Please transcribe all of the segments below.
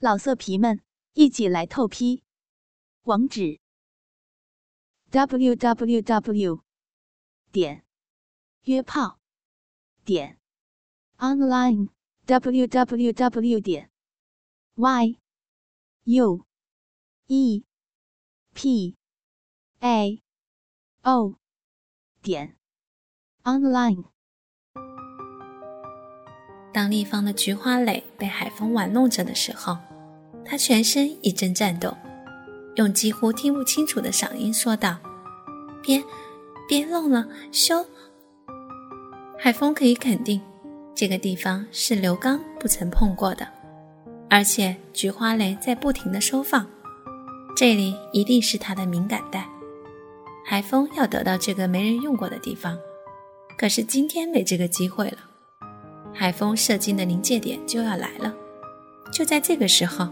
老色皮们，一起来透批！网址：w w w 点约炮点 online w w w 点 y u e p a o 点 online。当立方的菊花蕾被海风玩弄着的时候，他全身一阵颤抖，用几乎听不清楚的嗓音说道：“别，别弄了，羞。”海风可以肯定，这个地方是刘刚不曾碰过的，而且菊花蕾在不停的收放，这里一定是他的敏感带。海风要得到这个没人用过的地方，可是今天没这个机会了。海风射精的临界点就要来了，就在这个时候。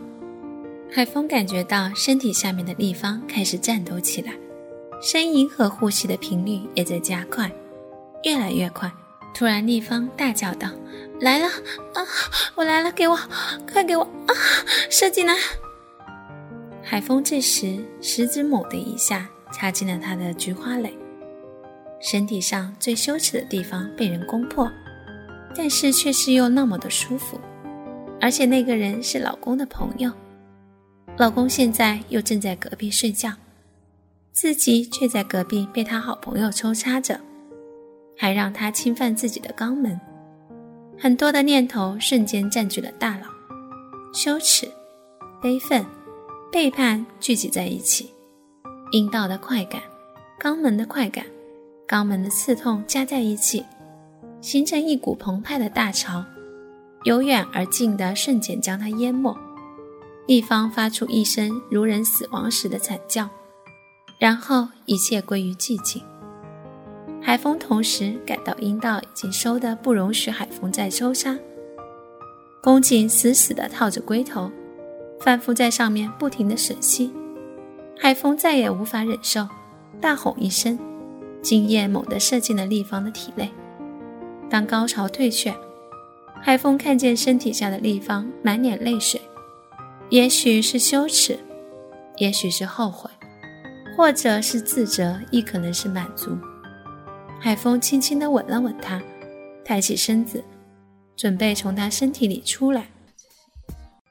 海风感觉到身体下面的立方开始颤抖起来，声音和呼吸的频率也在加快，越来越快。突然，立方大叫道：“来了啊！我来了，给我，快给我啊！射进来！”海风这时食指猛的一下插进了他的菊花蕾，身体上最羞耻的地方被人攻破，但是却是又那么的舒服，而且那个人是老公的朋友。老公现在又正在隔壁睡觉，自己却在隔壁被他好朋友抽插着，还让他侵犯自己的肛门，很多的念头瞬间占据了大脑，羞耻、悲愤、背叛聚集在一起，阴道的快感、肛门的快感、肛门的刺痛加在一起，形成一股澎湃的大潮，由远而近的瞬间将他淹没。立方发出一声如人死亡时的惨叫，然后一切归于寂静。海风同时感到阴道已经收得不容许海风再抽沙，宫颈死死地套着龟头，反复在上面不停地吮吸。海风再也无法忍受，大吼一声，精液猛地射进了立方的体内。当高潮退却，海风看见身体下的立方满脸泪水。也许是羞耻，也许是后悔，或者是自责，亦可能是满足。海风轻轻地吻了吻她，抬起身子，准备从她身体里出来。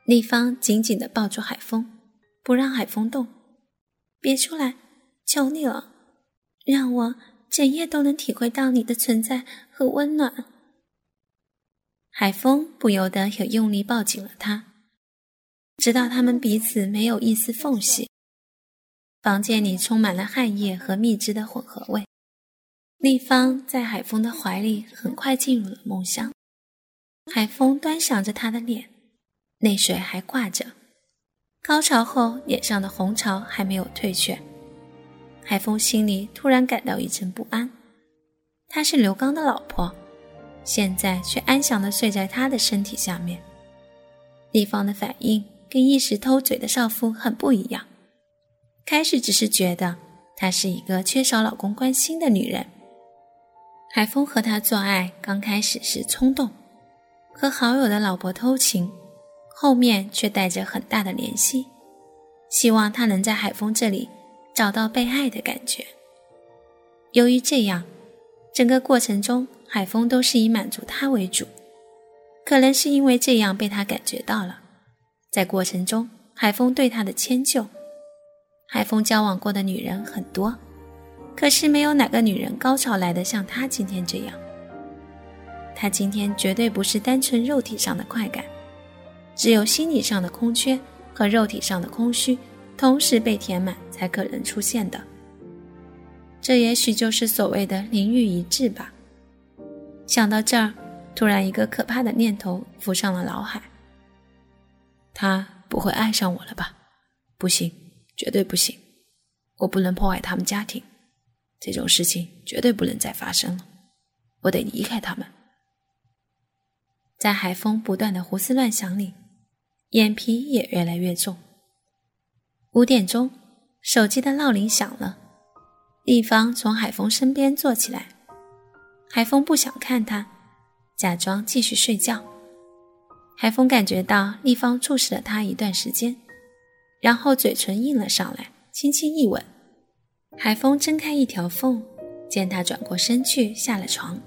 丽芳紧紧地抱住海风，不让海风动。别出来，求你了，让我整夜都能体会到你的存在和温暖。海风不由得也用力抱紧了她。直到他们彼此没有一丝缝隙，房间里充满了汗液和蜜汁的混合味。丽芳在海风的怀里很快进入了梦乡。海风端详着他的脸，泪水还挂着，高潮后脸上的红潮还没有退却。海风心里突然感到一阵不安。她是刘刚的老婆，现在却安详地睡在他的身体下面。丽芳的反应。跟一时偷嘴的少妇很不一样。开始只是觉得她是一个缺少老公关心的女人。海峰和她做爱刚开始是冲动，和好友的老婆偷情，后面却带着很大的怜惜，希望他能在海峰这里找到被爱的感觉。由于这样，整个过程中海峰都是以满足他为主，可能是因为这样被他感觉到了。在过程中，海风对他的迁就。海风交往过的女人很多，可是没有哪个女人高潮来的像他今天这样。他今天绝对不是单纯肉体上的快感，只有心理上的空缺和肉体上的空虚同时被填满才可能出现的。这也许就是所谓的灵欲一致吧。想到这儿，突然一个可怕的念头浮上了脑海。他不会爱上我了吧？不行，绝对不行！我不能破坏他们家庭，这种事情绝对不能再发生了。我得离开他们。在海风不断的胡思乱想里，眼皮也越来越重。五点钟，手机的闹铃响了。丽芳从海风身边坐起来，海风不想看他，假装继续睡觉。海风感觉到丽芳注视了他一段时间，然后嘴唇硬了上来，轻轻一吻。海风睁开一条缝，见他转过身去下了床，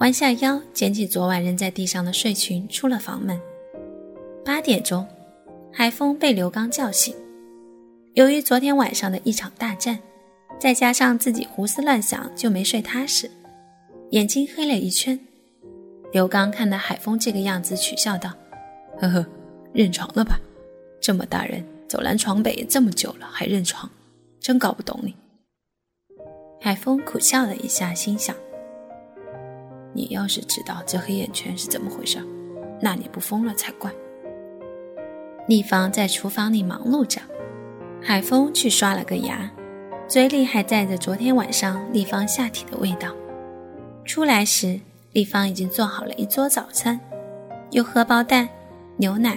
弯下腰捡起昨晚扔在地上的睡裙，出了房门。八点钟，海风被刘刚叫醒。由于昨天晚上的一场大战，再加上自己胡思乱想，就没睡踏实，眼睛黑了一圈。刘刚看到海峰这个样子，取笑道：“呵呵，认床了吧？这么大人，走南闯北这么久了，还认床，真搞不懂你。”海峰苦笑了一下，心想：“你要是知道这黑眼圈是怎么回事，那你不疯了才怪。”丽芳在厨房里忙碌着，海峰去刷了个牙，嘴里还带着昨天晚上丽芳下体的味道。出来时。丽芳已经做好了一桌早餐，有荷包蛋、牛奶、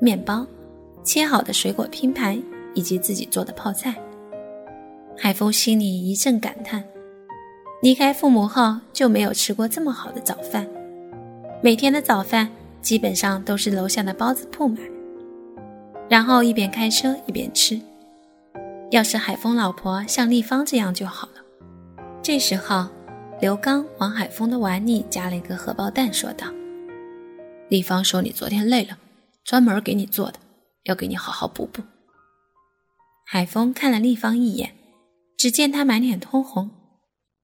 面包、切好的水果拼盘以及自己做的泡菜。海峰心里一阵感叹：离开父母后就没有吃过这么好的早饭，每天的早饭基本上都是楼下的包子铺买，然后一边开车一边吃。要是海峰老婆像丽芳这样就好了。这时候。刘刚往海峰的碗里夹了一个荷包蛋，说道：“丽芳说你昨天累了，专门给你做的，要给你好好补补。”海峰看了丽芳一眼，只见她满脸通红。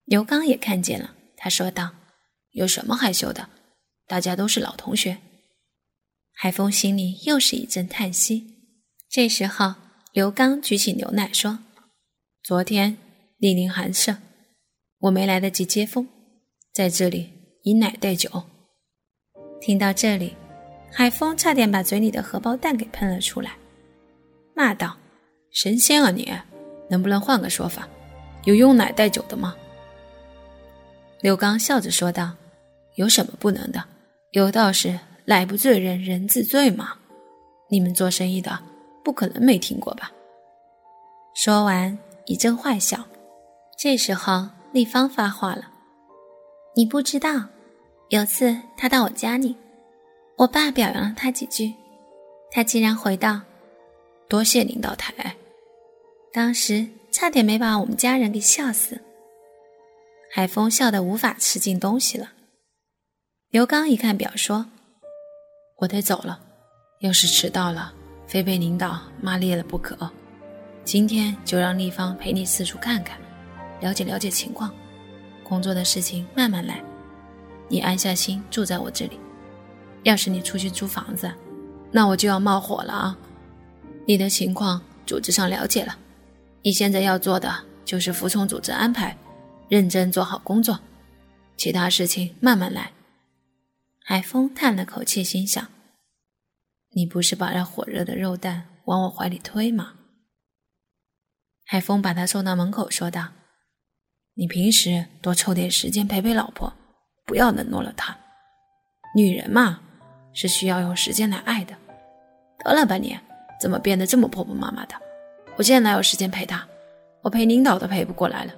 刘刚也看见了，他说道：“有什么害羞的？大家都是老同学。”海峰心里又是一阵叹息。这时候，刘刚举起牛奶说：“昨天莅临寒舍。”我没来得及接风，在这里以奶代酒。听到这里，海风差点把嘴里的荷包蛋给喷了出来，骂道：“神仙啊你！能不能换个说法？有用奶代酒的吗？”刘刚笑着说道：“有什么不能的？有道是奶不醉人人自醉嘛。你们做生意的不可能没听过吧？”说完一阵坏笑。这时候。丽芳发话了：“你不知道，有次他到我家里，我爸表扬了他几句，他竟然回道：‘多谢领导台。’当时差点没把我们家人给笑死。”海峰笑得无法吃进东西了。刘刚一看表，说：“我得走了，要是迟到了，非被领导骂裂了不可。今天就让丽芳陪你四处看看。”了解了解情况，工作的事情慢慢来。你安下心住在我这里。要是你出去租房子，那我就要冒火了啊！你的情况组织上了解了，你现在要做的就是服从组织安排，认真做好工作，其他事情慢慢来。海风叹了口气，心想：你不是把那火热的肉蛋往我怀里推吗？海风把他送到门口，说道。你平时多抽点时间陪陪老婆，不要冷落了她。女人嘛，是需要用时间来爱的。得了吧你，怎么变得这么婆婆妈妈的？我现在哪有时间陪她？我陪领导都陪不过来了。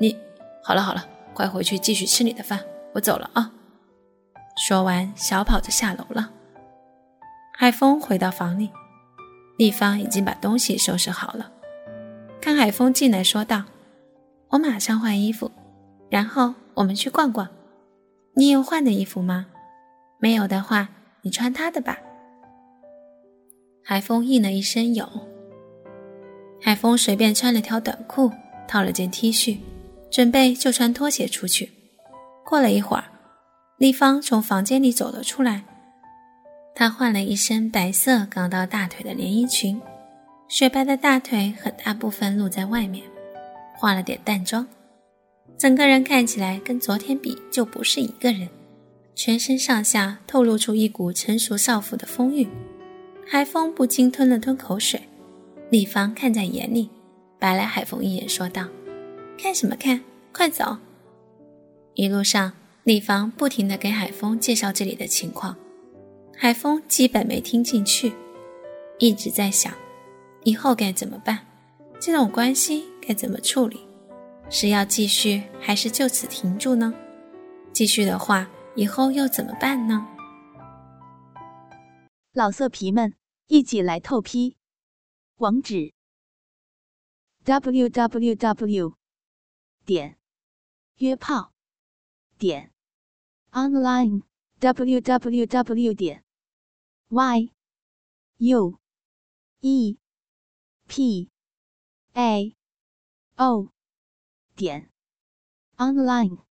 你，好了好了，快回去继续吃你的饭，我走了啊。说完，小跑着下楼了。海峰回到房里，丽芳已经把东西收拾好了。看海峰进来，说道。我马上换衣服，然后我们去逛逛。你有换的衣服吗？没有的话，你穿他的吧。海风应了一声有。海风随便穿了条短裤，套了件 T 恤，准备就穿拖鞋出去。过了一会儿，丽芳从房间里走了出来。她换了一身白色刚到大腿的连衣裙，雪白的大腿很大部分露在外面。化了点淡妆，整个人看起来跟昨天比就不是一个人，全身上下透露出一股成熟少妇的风韵。海风不禁吞了吞口水，丽芳看在眼里，白了海风一眼，说道：“看什么看？快走！”一路上，丽芳不停地给海风介绍这里的情况，海风基本没听进去，一直在想以后该怎么办，这种关系。该怎么处理？是要继续还是就此停住呢？继续的话，以后又怎么办呢？老色皮们，一起来透批！网址：w w w 点约炮点 online w w w 点 y u e p a. O. 点。Online。